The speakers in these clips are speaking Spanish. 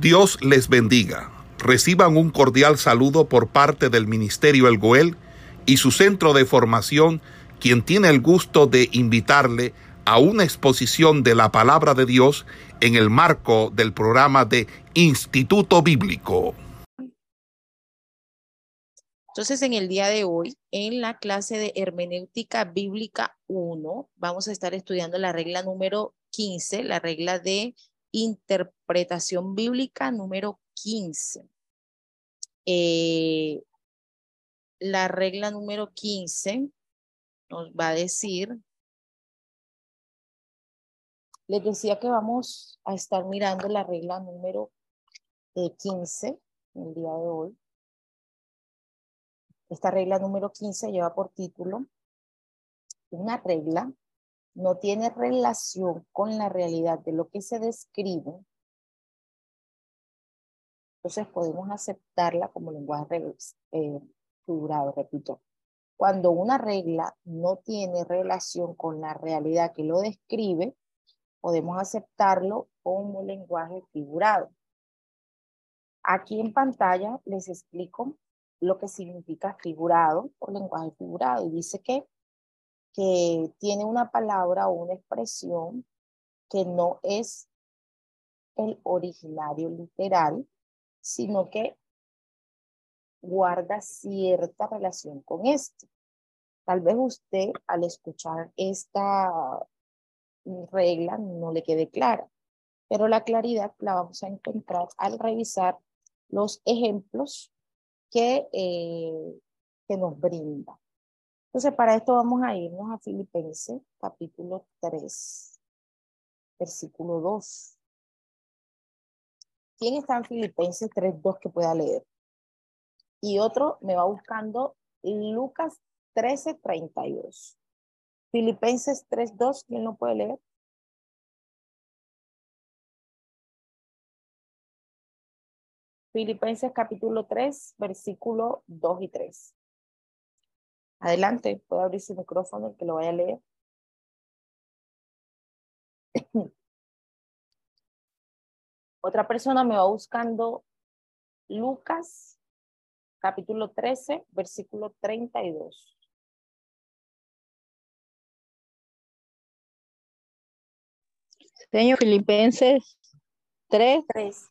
Dios les bendiga. Reciban un cordial saludo por parte del Ministerio El Goel y su centro de formación, quien tiene el gusto de invitarle a una exposición de la palabra de Dios en el marco del programa de Instituto Bíblico. Entonces, en el día de hoy, en la clase de Hermenéutica Bíblica 1, vamos a estar estudiando la regla número 15, la regla de interpretación bíblica número 15. Eh, la regla número 15 nos va a decir, les decía que vamos a estar mirando la regla número 15 eh, el día de hoy. Esta regla número 15 lleva por título una regla no tiene relación con la realidad de lo que se describe, entonces podemos aceptarla como lenguaje eh, figurado, repito. Cuando una regla no tiene relación con la realidad que lo describe, podemos aceptarlo como lenguaje figurado. Aquí en pantalla les explico lo que significa figurado o lenguaje figurado y dice que que tiene una palabra o una expresión que no es el originario literal, sino que guarda cierta relación con esto. Tal vez usted al escuchar esta regla no le quede clara, pero la claridad la vamos a encontrar al revisar los ejemplos que, eh, que nos brinda. Entonces, para esto vamos a irnos a Filipenses, capítulo 3, versículo 2. ¿Quién está en Filipenses 3, 2 que pueda leer? Y otro me va buscando Lucas 13, 32. Filipenses 3, 2, ¿quién lo puede leer? Filipenses capítulo 3, versículo 2 y 3. Adelante, puede abrir su micrófono el que lo vaya a leer. Otra persona me va buscando Lucas, capítulo 13, versículo 32. Señor Filipenses 3, 3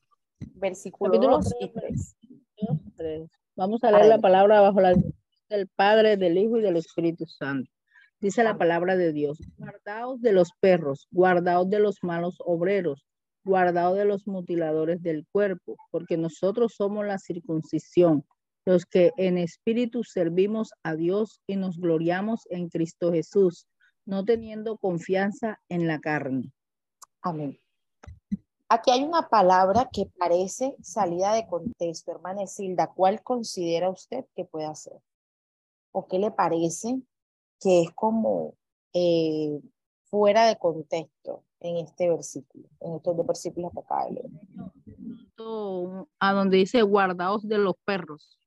versículo 2 y 3. Vamos a leer la palabra bajo la del Padre, del Hijo y del Espíritu Santo. Dice la palabra de Dios, guardaos de los perros, guardaos de los malos obreros, guardaos de los mutiladores del cuerpo, porque nosotros somos la circuncisión, los que en espíritu servimos a Dios y nos gloriamos en Cristo Jesús, no teniendo confianza en la carne. Amén. Aquí hay una palabra que parece salida de contexto, hermana Silda. ¿Cuál considera usted que puede hacer? O qué le parece que es como eh, fuera de contexto en este versículo, en estos dos versículos que acaba de leer. A donde dice guardaos de los perros.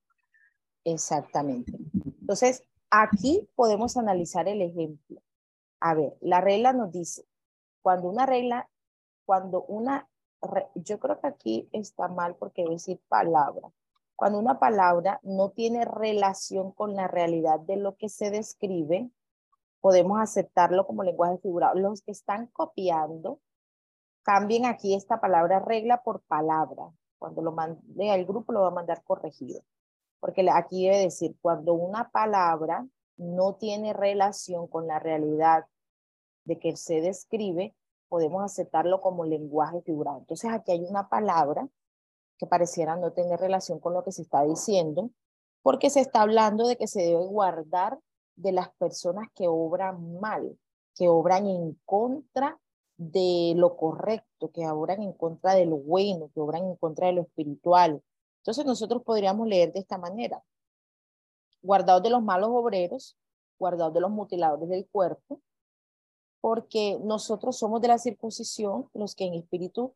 Exactamente. Entonces, aquí podemos analizar el ejemplo. A ver, la regla nos dice, cuando una regla, cuando una, yo creo que aquí está mal porque decir palabra. Cuando una palabra no tiene relación con la realidad de lo que se describe, podemos aceptarlo como lenguaje figurado. Los que están copiando, cambien aquí esta palabra regla por palabra. Cuando lo mande al grupo lo va a mandar corregido. Porque aquí debe decir, cuando una palabra no tiene relación con la realidad de que se describe, podemos aceptarlo como lenguaje figurado. Entonces aquí hay una palabra que pareciera no tener relación con lo que se está diciendo, porque se está hablando de que se debe guardar de las personas que obran mal, que obran en contra de lo correcto, que obran en contra de lo bueno, que obran en contra de lo espiritual. Entonces nosotros podríamos leer de esta manera, guardados de los malos obreros, guardados de los mutiladores del cuerpo, porque nosotros somos de la circuncisión los que en espíritu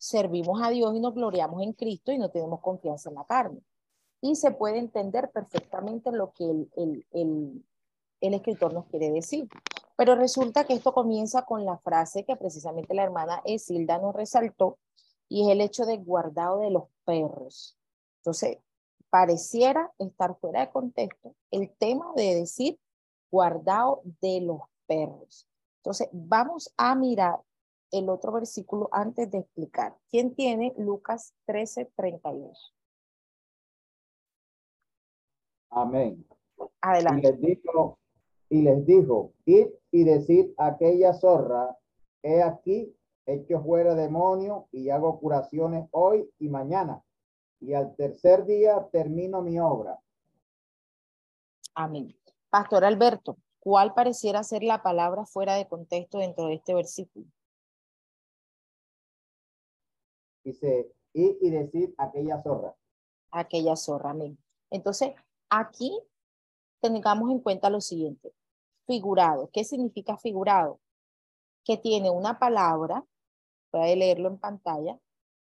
servimos a Dios y nos gloriamos en Cristo y no tenemos confianza en la carne. Y se puede entender perfectamente lo que el, el, el, escritor nos quiere decir. Pero resulta que esto comienza con la frase que precisamente la hermana Esilda nos resaltó, y es el hecho de guardado de los perros. Entonces, pareciera estar fuera de contexto el tema de decir guardado de los perros. Entonces, vamos a mirar el otro versículo antes de explicar. ¿Quién tiene Lucas 13, 32? Amén. Adelante. Y les dijo, y les dijo, id y decid a aquella zorra, he aquí, hecho fuera demonio y hago curaciones hoy y mañana. Y al tercer día termino mi obra. Amén. Pastor Alberto, ¿cuál pareciera ser la palabra fuera de contexto dentro de este versículo? Dice, y decid a aquella zorra. Aquella zorra, amén. Entonces, aquí tengamos en cuenta lo siguiente. Figurado. ¿Qué significa figurado? Que tiene una palabra, puede leerlo en pantalla,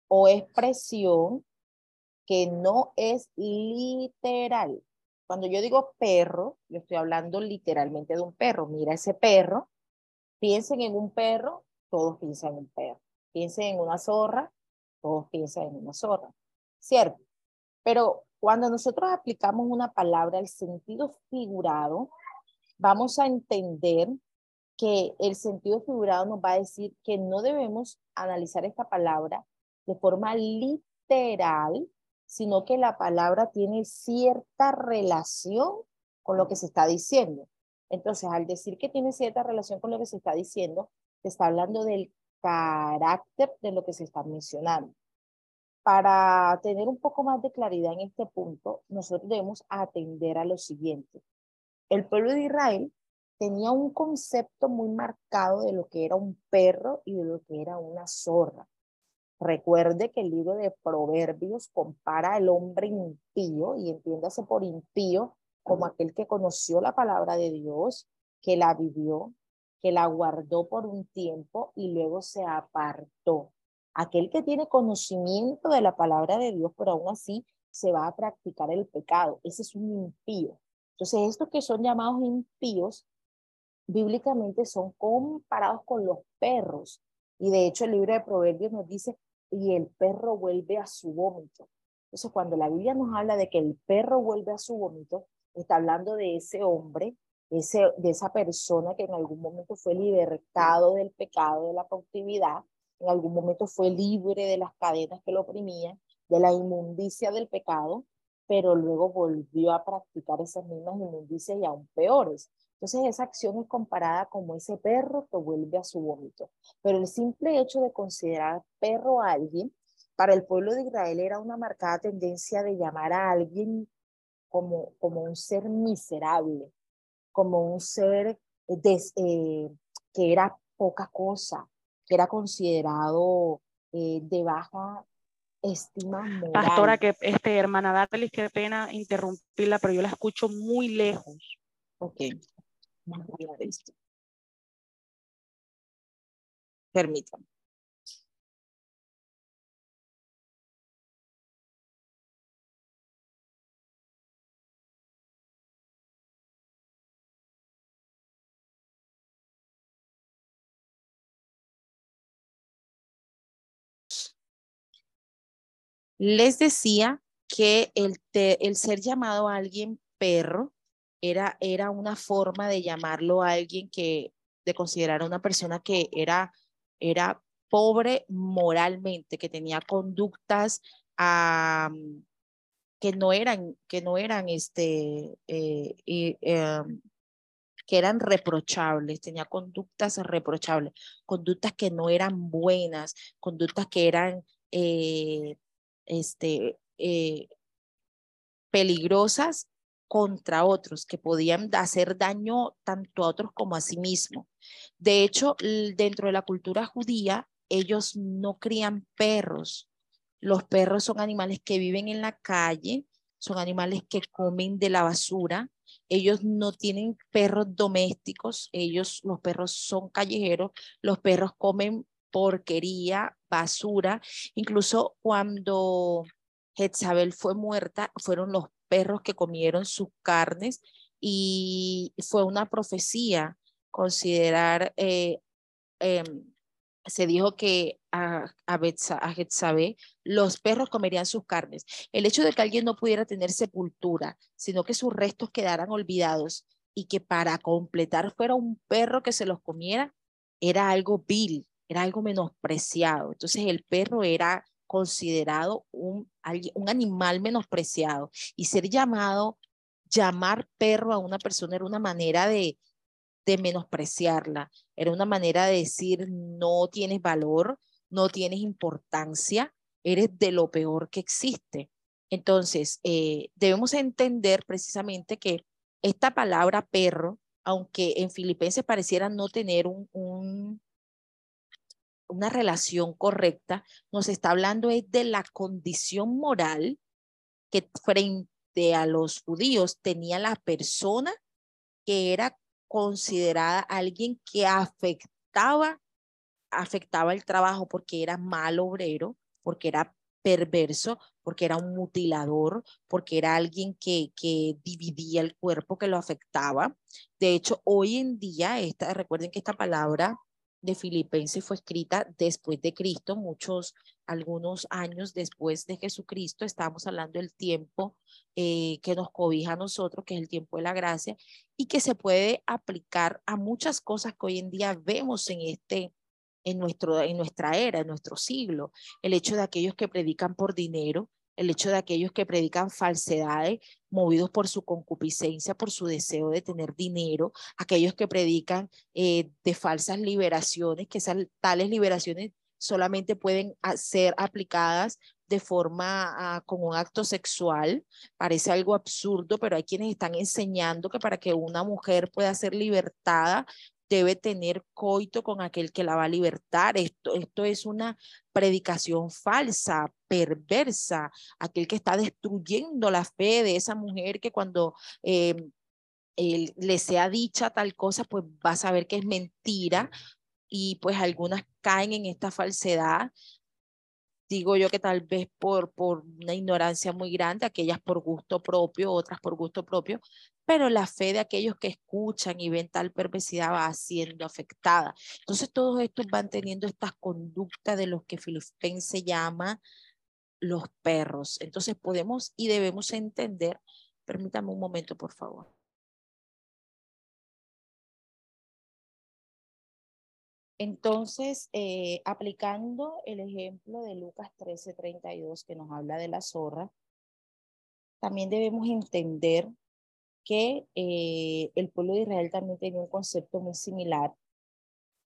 o expresión que no es literal. Cuando yo digo perro, yo estoy hablando literalmente de un perro. Mira ese perro. Piensen en un perro, todos piensan en un perro. Piensen en una zorra, todos piensan en una zorra. ¿Cierto? Pero cuando nosotros aplicamos una palabra al sentido figurado, vamos a entender que el sentido figurado nos va a decir que no debemos analizar esta palabra de forma literal, sino que la palabra tiene cierta relación con lo que se está diciendo. Entonces, al decir que tiene cierta relación con lo que se está diciendo, se está hablando del carácter de lo que se está mencionando. Para tener un poco más de claridad en este punto, nosotros debemos atender a lo siguiente. El pueblo de Israel tenía un concepto muy marcado de lo que era un perro y de lo que era una zorra. Recuerde que el libro de Proverbios compara al hombre impío, y entiéndase por impío como aquel que conoció la palabra de Dios, que la vivió, que la guardó por un tiempo y luego se apartó aquel que tiene conocimiento de la palabra de Dios, pero aún así se va a practicar el pecado. Ese es un impío. Entonces, estos que son llamados impíos, bíblicamente son comparados con los perros. Y de hecho, el libro de Proverbios nos dice, y el perro vuelve a su vómito. Entonces, cuando la Biblia nos habla de que el perro vuelve a su vómito, está hablando de ese hombre, ese, de esa persona que en algún momento fue libertado del pecado, de la cautividad, en algún momento fue libre de las cadenas que lo oprimían, de la inmundicia del pecado, pero luego volvió a practicar esas mismas inmundicias y aún peores. Entonces esa acción es comparada como ese perro que vuelve a su vómito. Pero el simple hecho de considerar perro a alguien, para el pueblo de Israel era una marcada tendencia de llamar a alguien como, como un ser miserable, como un ser eh, que era poca cosa, que era considerado eh, de baja estima moral. Pastora, que este, hermana Darlis, qué pena interrumpirla, pero yo la escucho muy lejos. Ok, vamos a mirar esto. Permítame. Les decía que el, ser llamado a alguien perro era, era una forma de llamarlo a alguien que, de considerar a una persona que era, era pobre moralmente, que tenía conductas que no eran, que no eran este, eh, em, que eran reprochables, tenía conductas reprochables, conductas que no eran buenas, conductas que eran eh, este, eh, peligrosas contra otros, que podían hacer daño tanto a otros como a sí mismo. De hecho, dentro de la cultura judía, ellos no crían perros. Los perros son animales que viven en la calle, son animales que comen de la basura. Ellos no tienen perros domésticos, ellos, los perros son callejeros, los perros comen porquería, basura. Incluso cuando Jezabel fue muerta, fueron los perros que comieron sus carnes y fue una profecía considerar eh, em, se dijo que a, a, Betsabé, los perros comerían sus carnes. El hecho de que alguien no pudiera tener sepultura, sino que sus restos quedaran olvidados y que para completar fuera un perro que se los comiera, era algo vil, era algo menospreciado. Entonces el perro era considerado un, un animal menospreciado y ser llamado, llamar perro a una persona era una manera de, de menospreciarla, era una manera de decir no tienes valor, no tienes importancia, eres de lo peor que existe. Entonces, eh, debemos entender precisamente que esta palabra perro, aunque en Filipenses pareciera no tener un, un, una relación correcta, nos está hablando es de la condición moral que frente a los judíos tenía la persona que era considerada alguien que afectaba, afectaba el trabajo porque era mal obrero, porque era perverso, porque era un mutilador, porque era alguien que, que dividía el cuerpo, que lo afectaba. De hecho, hoy en día, esta, recuerden que esta palabra de Filipenses fue escrita después de Cristo, muchos, algunos años después de Jesucristo. Estamos hablando del tiempo eh, que nos cobija a nosotros, que es el tiempo de la gracia, y que se puede aplicar a muchas cosas que hoy en día vemos en este, en, nuestro, en nuestra era, en nuestro siglo. El hecho de aquellos que predican por dinero, el hecho de aquellos que predican falsedades movidos por su concupiscencia, por su deseo de tener dinero, aquellos que predican eh, de falsas liberaciones, que esas tales liberaciones solamente pueden ser aplicadas de forma uh, con un acto sexual. Parece algo absurdo, pero hay quienes están enseñando que para que una mujer pueda ser libertada debe tener coito con aquel que la va a libertar. Esto, esto es una predicación falsa, perversa, aquel que está destruyendo la fe de esa mujer que cuando eh, le sea dicha tal cosa, pues va a saber que es mentira y pues algunas caen en esta falsedad digo yo que tal vez por, por una ignorancia muy grande, aquellas por gusto propio, otras por gusto propio, pero la fe de aquellos que escuchan y ven tal perversidad va siendo afectada. Entonces todos estos van teniendo estas conductas de los que Filipense llama los perros. Entonces podemos y debemos entender, permítame un momento por favor. Entonces, eh, aplicando el ejemplo de Lucas 13:32 que nos habla de la zorra, también debemos entender que eh, el pueblo de Israel también tenía un concepto muy similar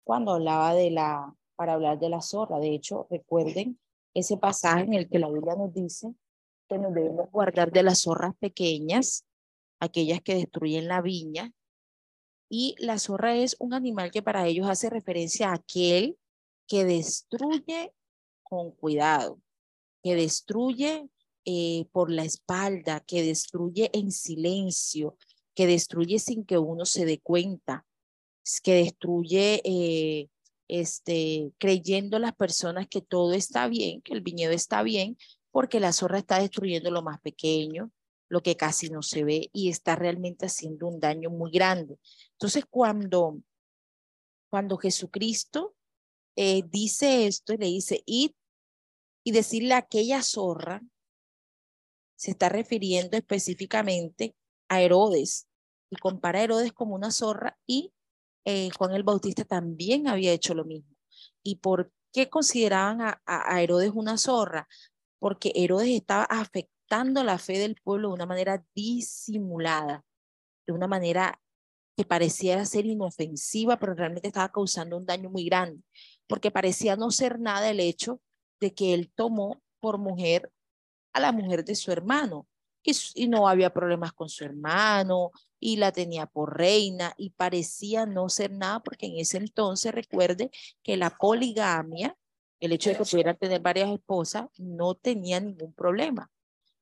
cuando hablaba de la, para hablar de la zorra. De hecho, recuerden ese pasaje en el que la Biblia nos dice que nos debemos guardar de las zorras pequeñas, aquellas que destruyen la viña. Y la zorra es un animal que para ellos hace referencia a aquel que destruye con cuidado, que destruye eh, por la espalda, que destruye en silencio, que destruye sin que uno se dé cuenta, que destruye eh, este, creyendo las personas que todo está bien, que el viñedo está bien, porque la zorra está destruyendo lo más pequeño, lo que casi no se ve y está realmente haciendo un daño muy grande. Entonces, cuando, cuando Jesucristo eh, dice esto y le dice, id y decirle a aquella zorra se está refiriendo específicamente a Herodes y compara a Herodes como una zorra y eh, Juan el Bautista también había hecho lo mismo. ¿Y por qué consideraban a, a, Herodes una zorra? Porque Herodes estaba afectando la fe del pueblo de una manera disimulada, de una manera que parecía ser inofensiva, pero realmente estaba causando un daño muy grande, porque parecía no ser nada el hecho de que él tomó por mujer a la mujer de su hermano. Y, no había problemas con su hermano y la tenía por reina y parecía no ser nada porque en ese entonces recuerde que la poligamia, el hecho de que pudiera tener varias esposas, no tenía ningún problema.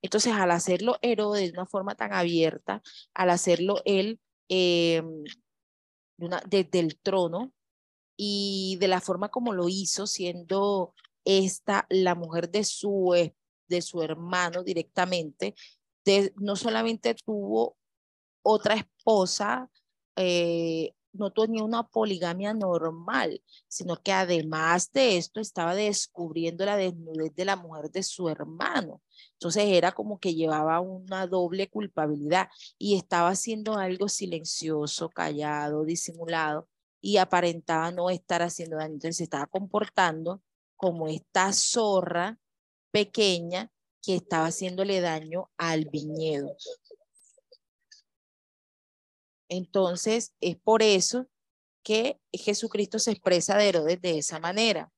Entonces, al hacerlo Herodes de una forma tan abierta, al hacerlo él desde el trono y de la forma como lo hizo, siendo esta la mujer de su de su hermano directamente, no solamente tuvo otra esposa, eh, no tenía una poligamia normal, sino que además de esto estaba descubriendo la desnudez de la mujer de su hermano. Entonces era como que llevaba una doble culpabilidad y estaba haciendo algo silencioso, callado, disimulado y aparentaba no estar haciendo daño. Entonces se estaba comportando como esta zorra pequeña que estaba haciéndole daño al viñedo. Entonces, es por eso que Jesucristo se expresa de Herodes de esa manera.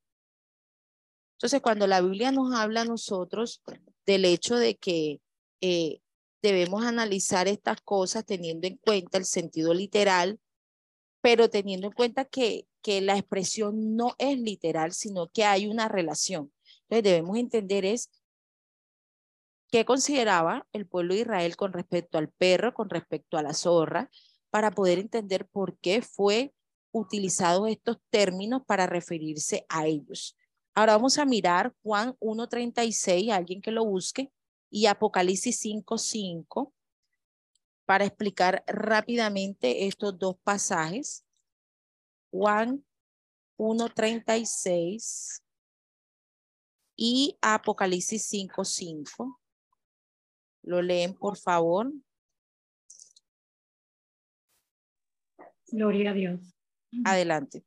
Entonces, cuando la Biblia nos habla a nosotros del hecho de que eh, debemos analizar estas cosas teniendo en cuenta el sentido literal, pero teniendo en cuenta que, que la expresión no es literal, sino que hay una relación. Entonces, debemos entender es qué consideraba el pueblo de Israel con respecto al perro, con respecto a la zorra, para poder entender por qué fue utilizados estos términos para referirse a ellos. Ahora vamos a mirar Juan 1.36, alguien que lo busque, y Apocalipsis 5.5 para explicar rápidamente estos dos pasajes. Juan 1.36 y Apocalipsis 5.5. Lo leen, por favor. Gloria a Dios. Adelante.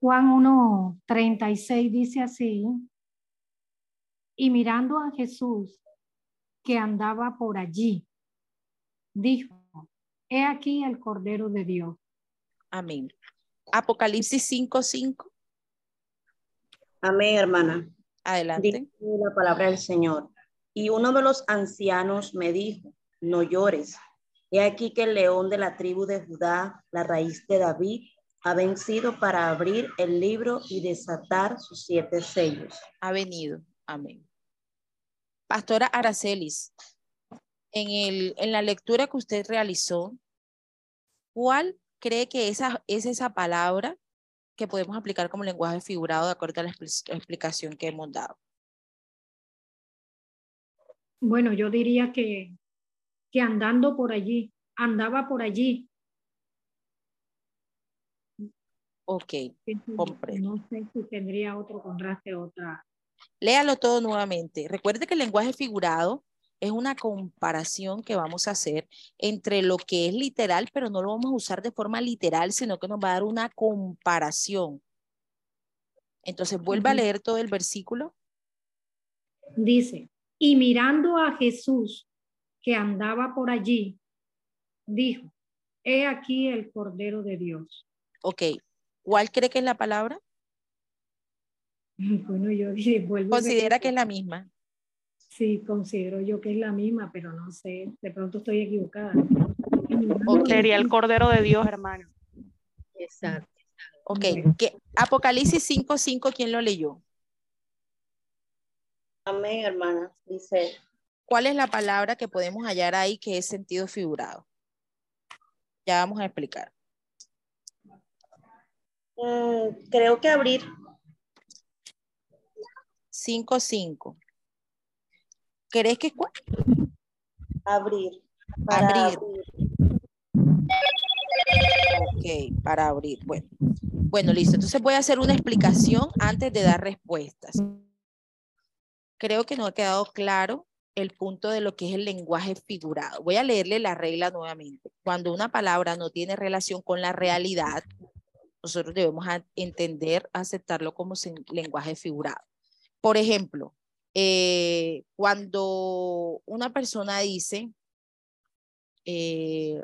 Juan 1.36 dice así, y mirando a Jesús que andaba por allí, dijo, he aquí el Cordero de Dios. Amén. Apocalipsis 5.5. Amén, hermana. Adelante. Dice la palabra del Señor. Y uno de los ancianos me dijo, no llores. He aquí que el león de la tribu de Judá, la raíz de David, ha vencido para abrir el libro y desatar sus siete sellos. Ha venido. Amén. Pastora Aracelis, en, el, en la lectura que usted realizó, ¿cuál cree que esa, es esa palabra que podemos aplicar como lenguaje figurado de acuerdo a la explicación que hemos dado? Bueno, yo diría que que andando por allí, andaba por allí. Ok, comprendo. No sé si tendría otro contraste, otra. Léalo todo nuevamente. Recuerde que el lenguaje figurado es una comparación que vamos a hacer entre lo que es literal, pero no lo vamos a usar de forma literal, sino que nos va a dar una comparación. Entonces, vuelve a leer todo el versículo. Dice, y mirando a Jesús que andaba por allí, dijo, he aquí el Cordero de Dios. Ok, ¿cuál cree que es la palabra? Bueno, yo dije, ¿Considera que es la misma? Sí, considero yo que es la misma, pero no sé, de pronto estoy equivocada. O sería el Cordero de Dios, hermano. Exacto. Ok, ¿Qué? Apocalipsis 5.5, ¿quién lo leyó? Amén, hermana. Dice, ¿Cuál es la palabra que podemos hallar ahí que es sentido figurado? Ya vamos a explicar. Mm, creo que abrir. 5-5. ¿Crees que es cuál? Abrir. abrir. Ok, para abrir. Bueno. bueno, listo. Entonces voy a hacer una explicación antes de dar respuestas. Creo que no ha quedado claro el punto de lo que es el lenguaje figurado. Voy a leerle la regla nuevamente. Cuando una palabra no tiene relación con la realidad, nosotros debemos entender, aceptarlo como lenguaje figurado. Por ejemplo, eh, cuando una persona dice, eh,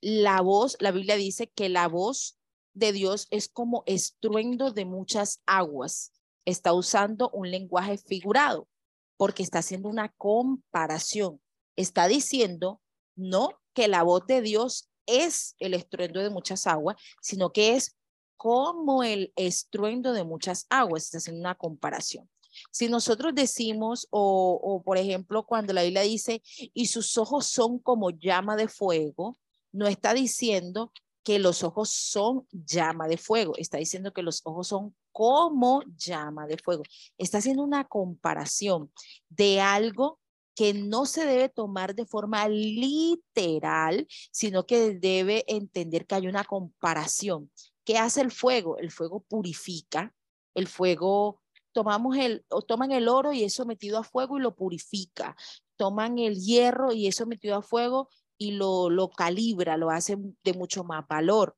la voz, la Biblia dice que la voz de Dios es como estruendo de muchas aguas. Está usando un lenguaje figurado porque está haciendo una comparación. Está diciendo no que la voz de Dios es el estruendo de muchas aguas, sino que es como el estruendo de muchas aguas. Está haciendo una comparación. Si nosotros decimos, o, por ejemplo, cuando la Biblia dice, y sus ojos son como llama de fuego, no está diciendo que los ojos son llama de fuego, está diciendo que los ojos son como llama de fuego. Está haciendo una comparación de algo que no se debe tomar de forma literal, sino que debe entender que hay una comparación. ¿Qué hace el fuego? El fuego purifica, el fuego tomamos el o toman el oro y es sometido a fuego y lo purifica. Toman el hierro y es sometido a fuego y lo, lo calibra, lo hace de mucho más valor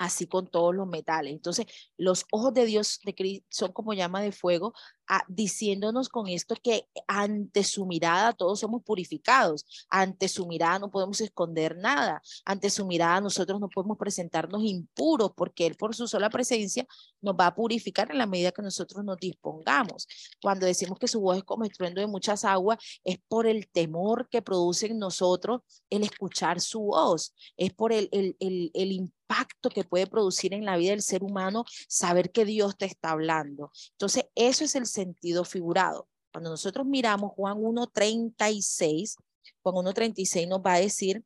así con todos los metales. Entonces, los ojos de Dios de son como llama de fuego, ah, diciéndonos con esto que ante su mirada todos somos purificados, ante su mirada no podemos esconder nada, ante su mirada nosotros no podemos presentarnos impuros porque Él por su sola presencia nos va a purificar en la medida que nosotros nos dispongamos. Cuando decimos que su voz es como estruendo de muchas aguas, es por el temor que produce en nosotros el escuchar su voz, es por el, el, el, el impacto que puede producir en la vida del ser humano saber que Dios te está hablando. Entonces, eso es el sentido figurado. Cuando nosotros miramos Juan 1.36, Juan 1.36 nos va a decir,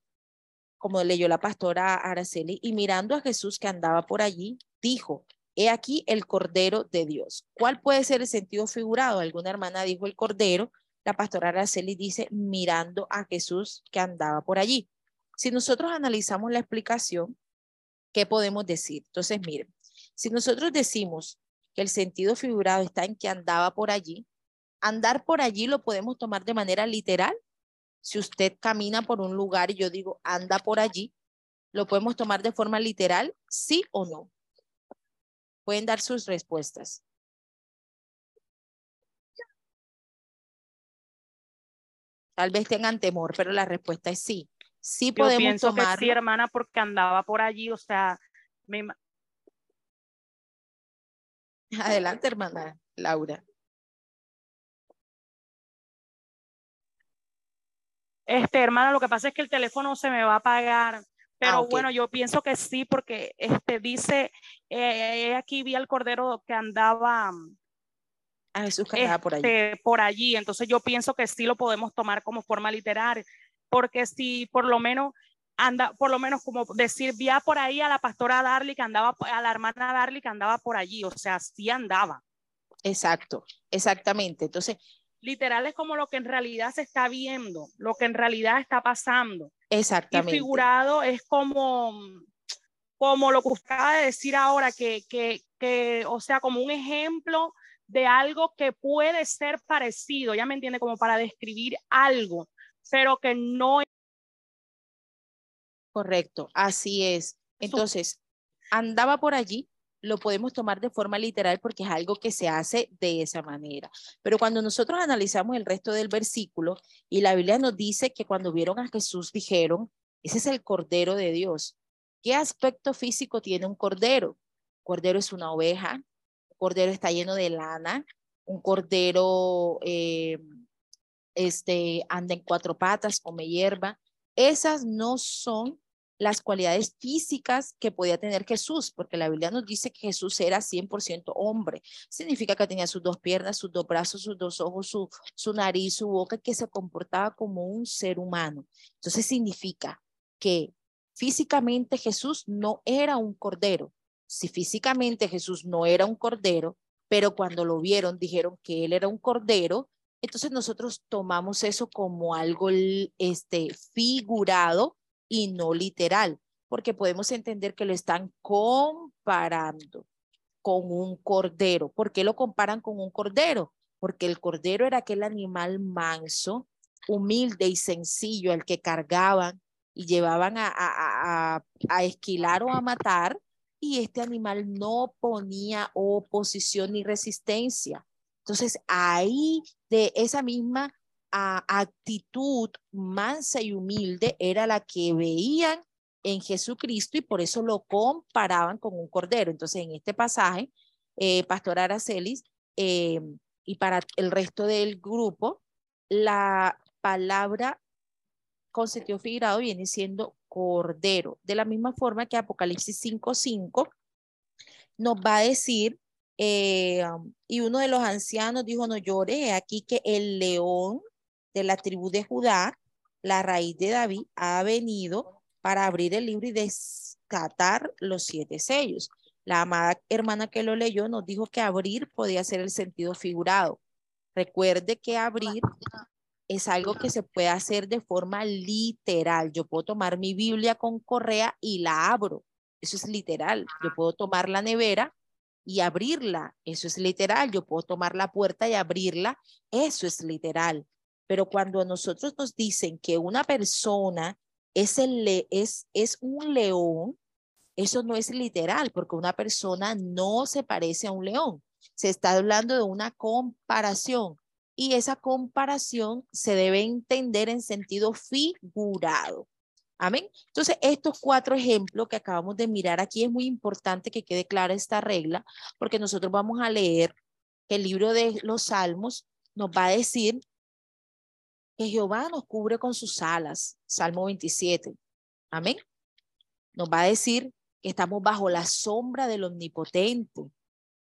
como leyó la pastora Araceli, y mirando a Jesús que andaba por allí, dijo, he aquí el Cordero de Dios. ¿Cuál puede ser el sentido figurado? Alguna hermana dijo el Cordero, la pastora Araceli dice, mirando a Jesús que andaba por allí. Si nosotros analizamos la explicación, ¿qué podemos decir? Entonces, miren, si nosotros decimos que el sentido figurado está en que andaba por allí, andar por allí lo podemos tomar de manera literal. Si usted camina por un lugar y yo digo anda por allí, ¿lo podemos tomar de forma literal? ¿Sí o no? Pueden dar sus respuestas. Tal vez tengan temor, pero la respuesta es sí. Sí podemos pienso que sí, hermana, porque andaba por allí, o sea, me... Adelante, hermana Laura. Este, hermana, lo que pasa es que el teléfono se me va a apagar, pero ah, bueno, yo pienso que sí, porque este dice, eh, aquí vi al cordero que andaba a Jesús que andaba por allí. Este, por allí, entonces yo pienso que sí lo podemos tomar como forma literaria porque si por lo menos anda, por lo menos como decir, vi por ahí a la pastora Darly que andaba, a la hermana Darly que andaba por allí, o sea, sí andaba. Exacto, exactamente. Entonces, literal es como lo que en realidad se está viendo, lo que en realidad está pasando. Exactamente. Y figurado es como, como lo que usted acaba de decir ahora, que, que, que, o sea, como un ejemplo de algo que puede ser parecido, ya me entiende, como para describir algo pero que no. Correcto, así es. Entonces, andaba por allí, lo podemos tomar de forma literal porque es algo que se hace de esa manera. Pero cuando nosotros analizamos el resto del versículo y la Biblia nos dice que cuando vieron a Jesús dijeron, ese es el Cordero de Dios. ¿Qué aspecto físico tiene un cordero? cordero es una oveja, un cordero está lleno de lana, un cordero eh, este, anda en cuatro patas, come hierba. Esas no son las cualidades físicas que podía tener Jesús, porque la Biblia nos dice que Jesús era 100% hombre. Significa que tenía sus dos piernas, sus dos brazos, sus dos ojos, su, su nariz, su boca, que se comportaba como un ser humano. Entonces significa que físicamente Jesús no era un cordero. Si físicamente Jesús no era un cordero, pero cuando lo vieron dijeron que él era un cordero, entonces nosotros tomamos eso como algo este, figurado y no literal, porque podemos entender que lo están comparando con un cordero. ¿Por qué lo comparan con un cordero? Porque el cordero era aquel animal manso, humilde y sencillo al que cargaban y llevaban a, a, a esquilar o a matar, y este animal no ponía oposición ni resistencia. Entonces, ahí de esa misma ah, actitud mansa y humilde era la que veían en Jesucristo y por eso lo comparaban con un cordero. Entonces, en este pasaje, eh, Pastor Aracelis, eh, y para el resto del grupo, la palabra con sentido figurado viene siendo cordero, de la misma forma que Apocalipsis 5.5 nos va a decir eh, y uno de los ancianos dijo, no llore, aquí que el león de la tribu de Judá, la raíz de David, ha venido para abrir el libro y descatar los siete sellos. La amada hermana que lo leyó nos dijo que abrir podía ser el sentido figurado. Recuerde que abrir es algo que se puede hacer de forma literal. Yo puedo tomar mi Biblia con correa y la abro. Eso es literal. Yo puedo tomar la nevera y abrirla. Eso es literal. Yo puedo tomar la puerta y abrirla. Eso es literal. Pero cuando a nosotros nos dicen que una persona es, un león, eso no es literal, porque una persona no se parece a un león. Se está hablando de una comparación y esa comparación se debe entender en sentido figurado. Amén. Entonces, estos cuatro ejemplos que acabamos de mirar aquí es muy importante que quede clara esta regla, porque nosotros vamos a leer que el libro de los Salmos nos va a decir que Jehová nos cubre con sus alas, Salmo 27. Amén. Nos va a decir que estamos bajo la sombra del omnipotente.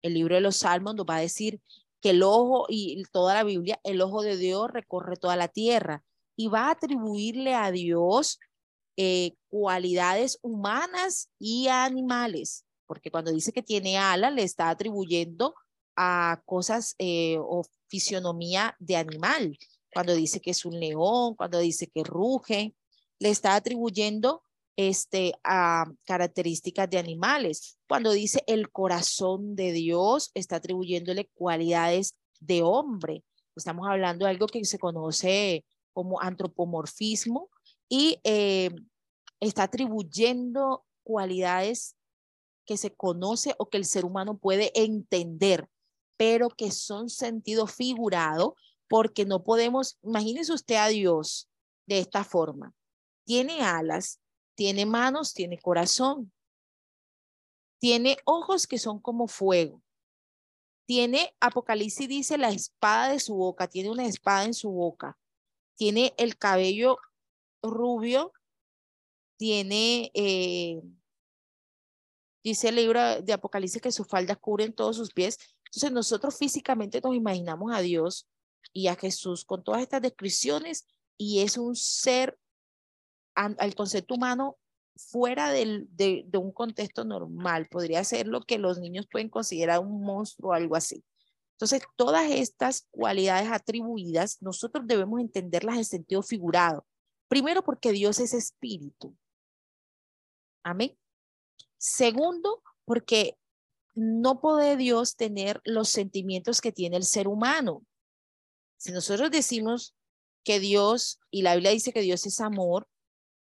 El libro de los Salmos nos va a decir que el ojo y toda la Biblia, el ojo de Dios recorre toda la tierra y va a atribuirle a Dios eh, cualidades humanas y animales, porque cuando dice que tiene alas, le está atribuyendo a cosas eh, o fisionomía de animal. Cuando dice que es un león, cuando dice que ruge, le está atribuyendo este, a características de animales. Cuando dice el corazón de Dios, está atribuyéndole cualidades de hombre. Estamos hablando de algo que se conoce como antropomorfismo y eh, está atribuyendo cualidades que se conoce o que el ser humano puede entender, pero que son sentido figurado porque no podemos, imagínese usted a Dios de esta forma. Tiene alas, tiene manos, tiene corazón, tiene ojos que son como fuego. Tiene, Apocalipsis dice, la espada de su boca, tiene una espada en su boca. Tiene el cabello rubio, tiene, eh, dice el libro de Apocalipsis que sus faldas cubren todos sus pies. Entonces nosotros físicamente nos imaginamos a Dios y a Jesús con todas estas descripciones y es un ser al concepto humano fuera del, de, de, un contexto normal. Podría ser lo que los niños pueden considerar un monstruo o algo así. Entonces, todas estas cualidades atribuidas, nosotros debemos entenderlas en sentido figurado. Primero, porque Dios es espíritu. Amén. Segundo, porque no puede Dios tener los sentimientos que tiene el ser humano. Si nosotros decimos que Dios, y la Biblia dice que Dios es amor,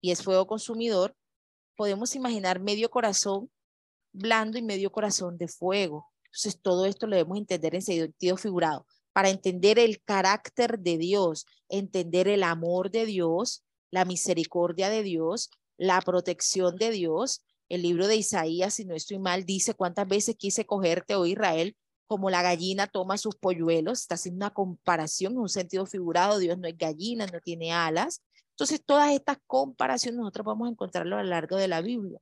y es fuego consumidor, podemos imaginar medio corazón blando y medio corazón de fuego. Entonces, todo esto lo debemos entender en sentido figurado. Para entender el carácter de Dios, entender el amor de Dios, la misericordia de Dios, la protección de Dios. El libro de Isaías, si no estoy mal, dice cuántas veces quise cogerte, oh Israel, como la gallina toma sus polluelos. Está haciendo una comparación en un sentido figurado. Dios no es gallina, no tiene alas. Entonces, todas estas comparaciones nosotros vamos a encontrarlo a lo largo de la Biblia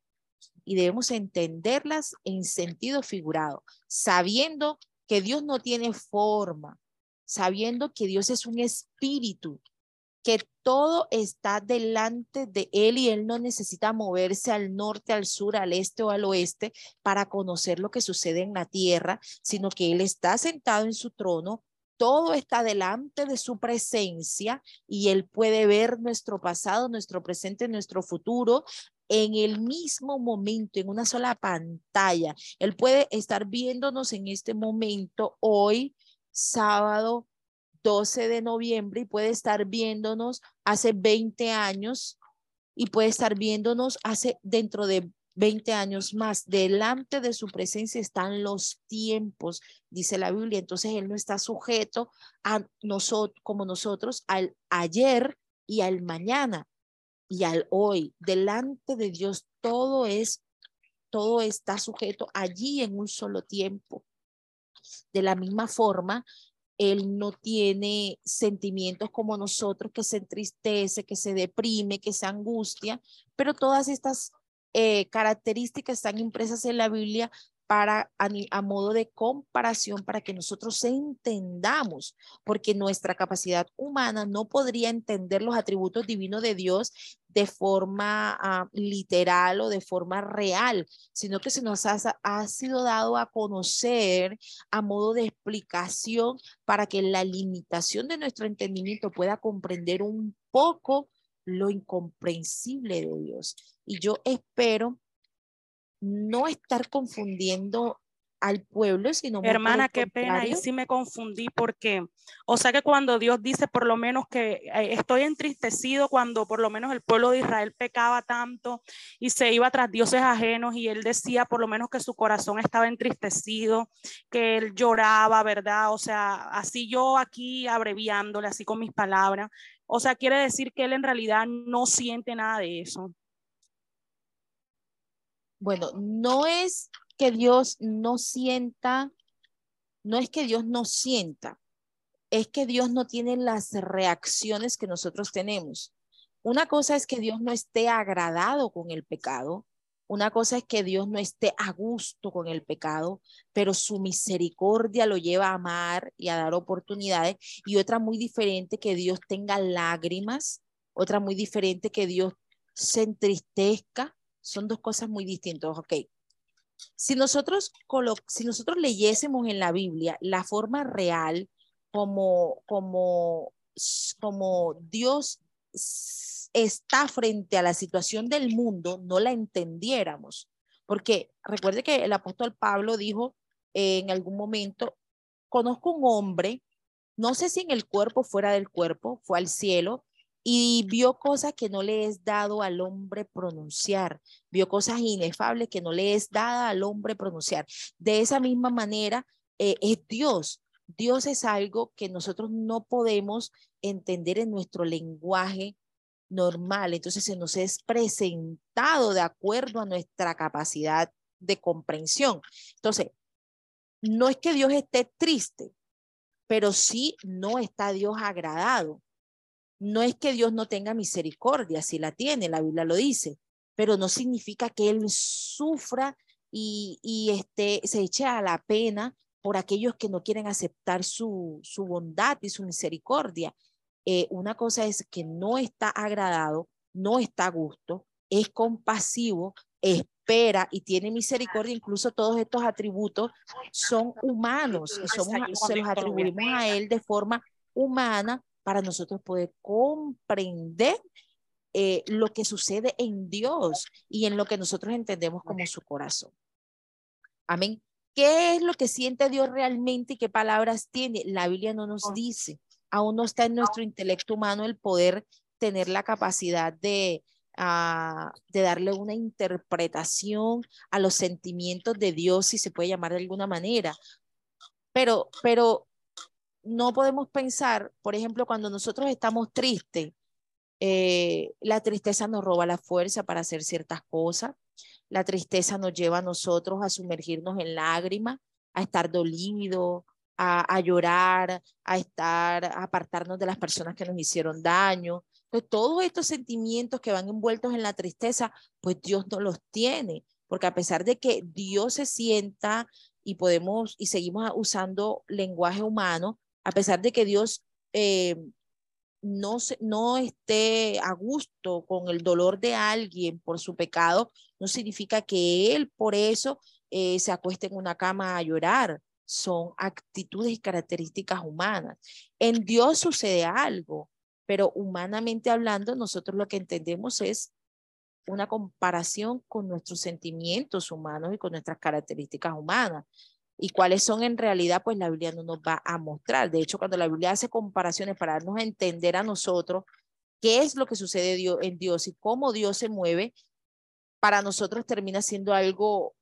y debemos entenderlas en sentido figurado, sabiendo que Dios no tiene forma, sabiendo que Dios es un espíritu, que todo está delante de Él y Él no necesita moverse al norte, al sur, al este o al oeste para conocer lo que sucede en la tierra, sino que Él está sentado en su trono todo está delante de su presencia y Él puede ver nuestro pasado, nuestro presente, nuestro futuro en el mismo momento, en una sola pantalla. Él puede estar viéndonos en este momento, hoy, sábado 12 de noviembre, y puede estar viéndonos hace 20 años y puede estar viéndonos hace dentro de 20 años más. Delante de su presencia están los tiempos, dice la Biblia. Entonces Él no está sujeto a nosotros, como nosotros, al ayer y al mañana y al hoy. Delante de Dios todo es, todo está sujeto allí en un solo tiempo. De la misma forma, él no tiene sentimientos como nosotros, que se entristece, que se deprime, que se angustia, pero todas estas eh, características están impresas en la Biblia para a, modo de comparación para que nosotros entendamos, porque nuestra capacidad humana no podría entender los atributos divinos de Dios de forma ah, literal o de forma real, sino que se nos ha, ha sido dado a conocer a modo de explicación para que la limitación de nuestro entendimiento pueda comprender un poco lo incomprensible de Dios. Y yo espero no estar confundiendo al pueblo, sino... Hermana, qué pena, y sí me confundí porque, o sea que cuando Dios dice por lo menos que eh, estoy entristecido cuando por lo menos el pueblo de Israel pecaba tanto y se iba tras dioses ajenos y él decía por lo menos que su corazón estaba entristecido, que él lloraba, ¿verdad? O sea, así yo aquí abreviándole, así con mis palabras, o sea, quiere decir que él en realidad no siente nada de eso. Bueno, no es que Dios no sienta, no es que Dios no sienta, es que Dios no tiene las reacciones que nosotros tenemos. Una cosa es que Dios no esté agradado con el pecado, una cosa es que Dios no esté a gusto con el pecado, pero su misericordia lo lleva a amar y a dar oportunidades. Y otra muy diferente, que Dios tenga lágrimas. Otra muy diferente, que Dios se entristezca son dos cosas muy distintas, ok. Si nosotros, si nosotros leyésemos en la Biblia la forma real como, como, como Dios está frente a la situación del mundo, no la entendiéramos. Porque recuerde que el apóstol Pablo dijo en algún momento, conozco un hombre, no sé si en el cuerpo, fuera del cuerpo, fue al cielo, y vio cosas que no le es dado al hombre pronunciar, vio cosas inefables que no le es dada al hombre pronunciar. De esa misma manera eh, es Dios. Dios es algo que nosotros no podemos entender en nuestro lenguaje normal. Entonces se nos es presentado de acuerdo a nuestra capacidad de comprensión. Entonces, no es que Dios esté triste, pero sí no está Dios agradado. No es que Dios no tenga misericordia, si la tiene, la Biblia lo dice, pero no significa que Él sufra y, y este, se eche a la pena por aquellos que no quieren aceptar su, su bondad y su misericordia. Eh, una cosa es que no está agradado, no está a gusto, es compasivo, espera y tiene misericordia. Incluso todos estos atributos son humanos somos, se los atribuimos a Él de forma humana para nosotros poder comprender eh, lo que sucede en Dios y en lo que nosotros entendemos como su corazón. Amén. ¿Qué es lo que siente Dios realmente y qué palabras tiene? La Biblia no nos dice. Aún no está en nuestro intelecto humano el poder tener la capacidad de, ah, de darle una interpretación a los sentimientos de Dios, si se puede llamar de alguna manera. Pero, pero no podemos pensar, por ejemplo, cuando nosotros estamos tristes, eh, la tristeza nos roba la fuerza para hacer ciertas cosas, la tristeza nos lleva a nosotros a sumergirnos en lágrimas, a estar dolidos, a, llorar, a estar, a apartarnos de las personas que nos hicieron daño. Entonces, todos estos sentimientos que van envueltos en la tristeza, pues Dios no los tiene, porque a pesar de que Dios se sienta y podemos y seguimos usando lenguaje humano, a pesar de que Dios eh, no, no esté a gusto con el dolor de alguien por su pecado, no significa que Él por eso eh, se acueste en una cama a llorar. Son actitudes y características humanas. En Dios sucede algo, pero humanamente hablando, nosotros lo que entendemos es una comparación con nuestros sentimientos humanos y con nuestras características humanas y cuáles son en realidad, pues la Biblia no nos va a mostrar. De hecho, cuando la Biblia hace comparaciones para darnos a entender a nosotros qué es lo que sucede en Dios y cómo Dios se mueve, para nosotros termina siendo algo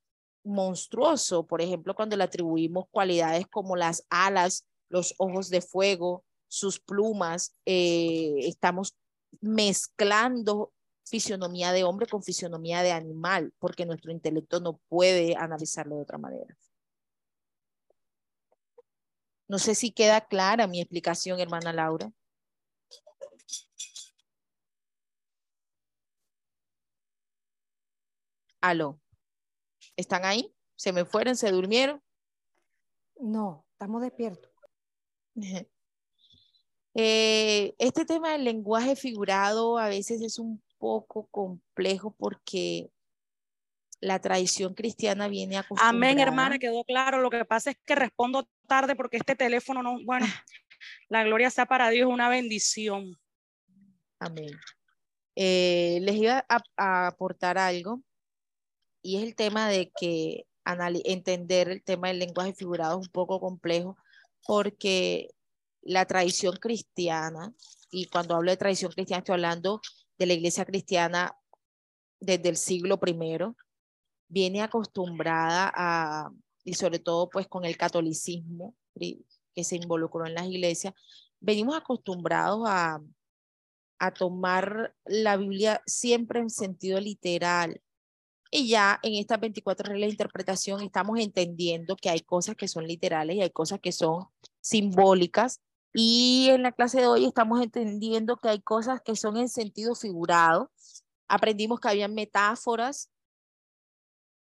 monstruoso. Por ejemplo, cuando le atribuimos cualidades como las alas, los ojos de fuego, sus plumas, eh, estamos mezclando fisionomía de hombre con fisionomía de animal, porque nuestro intelecto no puede analizarlo de otra manera. No sé si queda clara mi explicación, hermana Laura. Aló. ¿Están ahí? ¿Se me fueron? ¿Se durmieron? No, estamos despiertos. Eh, este tema del lenguaje figurado a veces es un poco complejo porque la tradición cristiana viene acostumbrada. Amén, hermana, quedó claro. Lo que pasa es que respondo tarde porque este teléfono no, bueno, la gloria sea para Dios, una bendición. Amén. Eh, les iba a, a, aportar algo y es el tema de que entender el tema del lenguaje figurado es un poco complejo porque la tradición cristiana, y cuando hablo de tradición cristiana estoy hablando de la iglesia cristiana desde el siglo I, viene acostumbrada a, y sobre todo pues con el catolicismo que se involucró en las iglesias, venimos acostumbrados a, a tomar la Biblia siempre en sentido literal. Y ya en estas 24 reglas de interpretación estamos entendiendo que hay cosas que son literales y hay cosas que son simbólicas y en la clase de hoy estamos entendiendo que hay cosas que son en sentido figurado. Aprendimos que había metáforas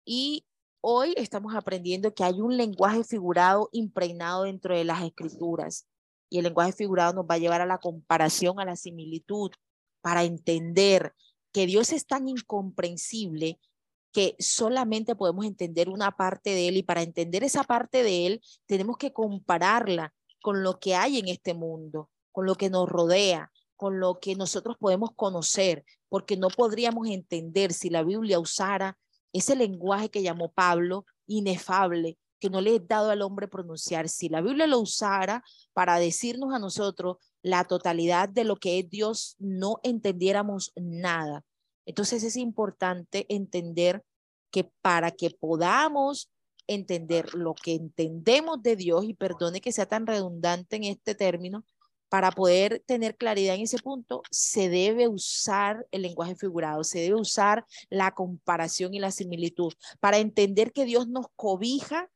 y hoy estamos aprendiendo que hay un lenguaje figurado impregnado dentro de las escrituras. Y el lenguaje figurado nos va a llevar a la comparación, a la similitud, para entender que Dios es tan incomprensible que solamente podemos entender una parte de Él y para entender esa parte de Él tenemos que compararla con lo que hay en este mundo, con lo que nos rodea, con lo que nosotros podemos conocer, porque no podríamos entender si la Biblia usara ese lenguaje que llamó Pablo, inefable, que no le he dado al hombre pronunciar. Si la Biblia lo usara para decirnos a nosotros la totalidad de lo que es Dios, no entendiéramos nada. Entonces es importante entender que para que podamos entender lo que entendemos de Dios, y perdone que sea tan redundante en este término, para poder tener claridad en ese punto, se debe usar el lenguaje figurado, se debe usar la comparación y la similitud para entender que Dios nos cobija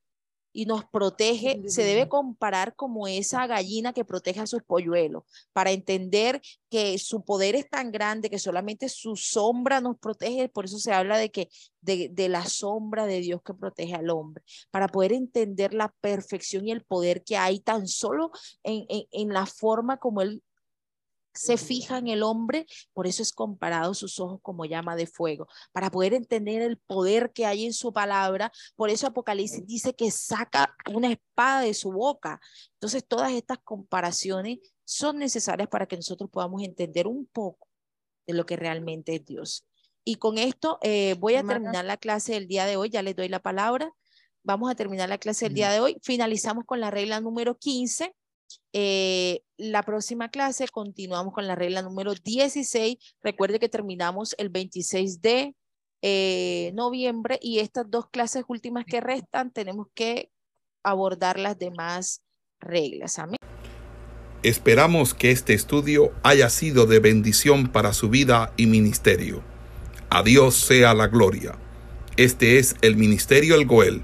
y nos protege, se debe comparar como esa gallina que protege a sus polluelos, para entender que su poder es tan grande que solamente su sombra nos protege, por eso se habla de que de, de la sombra de Dios que protege al hombre, para poder entender la perfección y el poder que hay tan solo en, en, en la forma como Él se fija en el hombre, por eso es comparado sus ojos como llama de fuego, para poder entender el poder que hay en su palabra. Por eso Apocalipsis dice que saca una espada de su boca. Entonces, todas estas comparaciones son necesarias para que nosotros podamos entender un poco de lo que realmente es Dios. Y con esto eh, voy a terminar la clase del día de hoy, ya les doy la palabra. Vamos a terminar la clase del día de hoy. Finalizamos con la regla número 15 eh, la próxima clase continuamos con la regla número 16. Recuerde que terminamos el 26 de eh, noviembre y estas dos clases últimas que restan tenemos que abordar las demás reglas. Amén. Esperamos que este estudio haya sido de bendición para su vida y ministerio. A Dios sea la gloria. Este es el Ministerio El Goel,